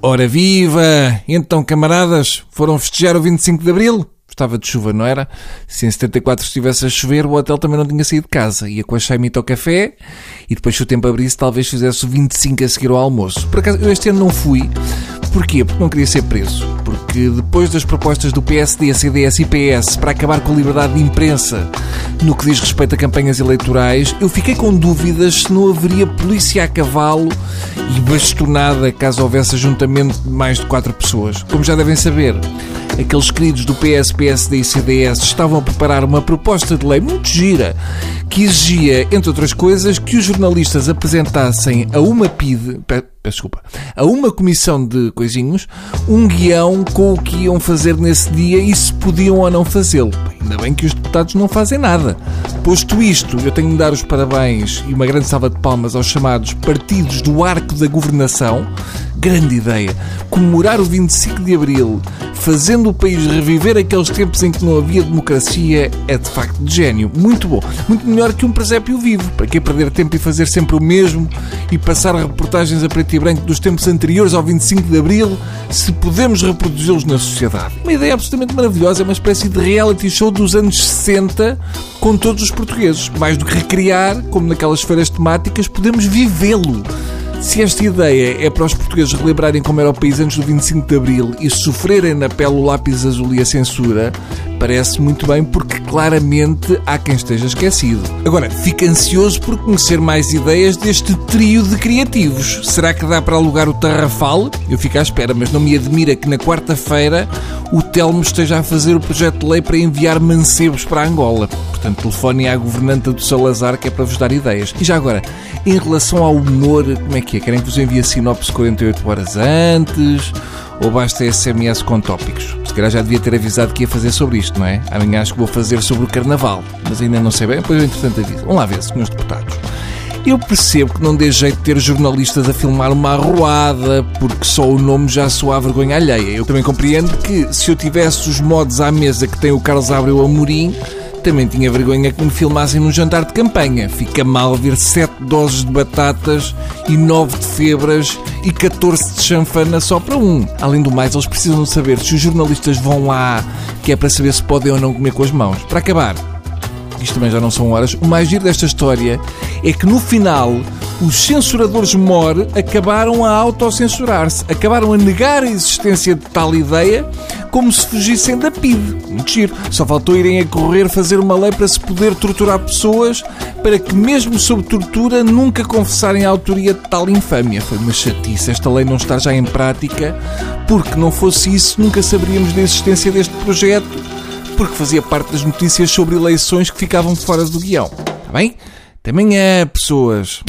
Ora viva! Então, camaradas, foram festejar o 25 de Abril? Estava de chuva, não era? Se em 74 estivesse a chover, o hotel também não tinha saído de casa. Ia com a Chaimita ao café e depois, se o tempo abrisse, talvez fizesse o 25 a seguir ao almoço. Por acaso, eu este ano não fui. Porquê? Porque não queria ser preso. Porque depois das propostas do PSD, CDS e PS para acabar com a liberdade de imprensa no que diz respeito a campanhas eleitorais, eu fiquei com dúvidas se não haveria polícia a cavalo e bastonada caso houvesse ajuntamento de mais de quatro pessoas. Como já devem saber, aqueles queridos do PS, PSD e CDS estavam a preparar uma proposta de lei muito gira que exigia, entre outras coisas, que os jornalistas apresentassem a uma PIDE, desculpa, a uma comissão de coisinhos, um guião com o que iam fazer nesse dia e se podiam ou não fazê-lo. Ainda bem que os deputados não fazem nada. Posto isto, eu tenho de dar os parabéns e uma grande salva de palmas aos chamados partidos do arco da governação. Grande ideia! Comemorar o 25 de Abril fazendo o país reviver aqueles tempos em que não havia democracia é de facto de gênio. Muito bom. Muito melhor que um presépio vivo. Para que perder tempo e fazer sempre o mesmo e passar reportagens a preto e branco dos tempos anteriores ao 25 de Abril se podemos reproduzi-los na sociedade? Uma ideia absolutamente maravilhosa. É uma espécie de reality show dos anos 60 com todos os portugueses. Mais do que recriar, como naquelas feiras temáticas, podemos vivê-lo. Se esta ideia é para os portugueses relembrarem como era o país antes do 25 de Abril e sofrerem na pele o lápis azul e a censura, parece muito bem porque claramente há quem esteja esquecido. Agora, fico ansioso por conhecer mais ideias deste trio de criativos. Será que dá para alugar o Tarrafal? Eu fico à espera, mas não me admira que na quarta-feira o Telmo esteja a fazer o projeto de lei para enviar mancebos para Angola. Portanto, telefone à governanta do Salazar que é para vos dar ideias. E já agora, em relação ao humor, como é que é? Querem que vos envie a sinopse 48 horas antes? Ou basta SMS com tópicos? Se calhar já devia ter avisado que ia fazer sobre isto, não é? Amanhã acho que vou fazer sobre o Carnaval. Mas ainda não sei bem, depois eu entretanto aviso. Vamos lá ver, senhores deputados. Eu percebo que não dê jeito de ter jornalistas a filmar uma arruada, porque só o nome já soa vergonha alheia. Eu também compreendo que, se eu tivesse os modos à mesa que tem o Carlos Abreu Amorim, também tinha vergonha que me filmassem num jantar de campanha. Fica mal ver sete doses de batatas e nove de febras e 14 de chanfana só para um. Além do mais, eles precisam saber se os jornalistas vão lá, que é para saber se podem ou não comer com as mãos. Para acabar, isto também já não são horas, o mais giro desta história é que no final os censuradores MOR acabaram a autocensurar-se, acabaram a negar a existência de tal ideia como se fugissem da PID. Muito giro. Só faltou irem a correr fazer uma lei para se poder torturar pessoas para que, mesmo sob tortura, nunca confessarem a autoria de tal infâmia. Foi uma chatice esta lei não estar já em prática, porque não fosse isso, nunca saberíamos da existência deste projeto, porque fazia parte das notícias sobre eleições que ficavam fora do guião. Está bem? Até amanhã, pessoas.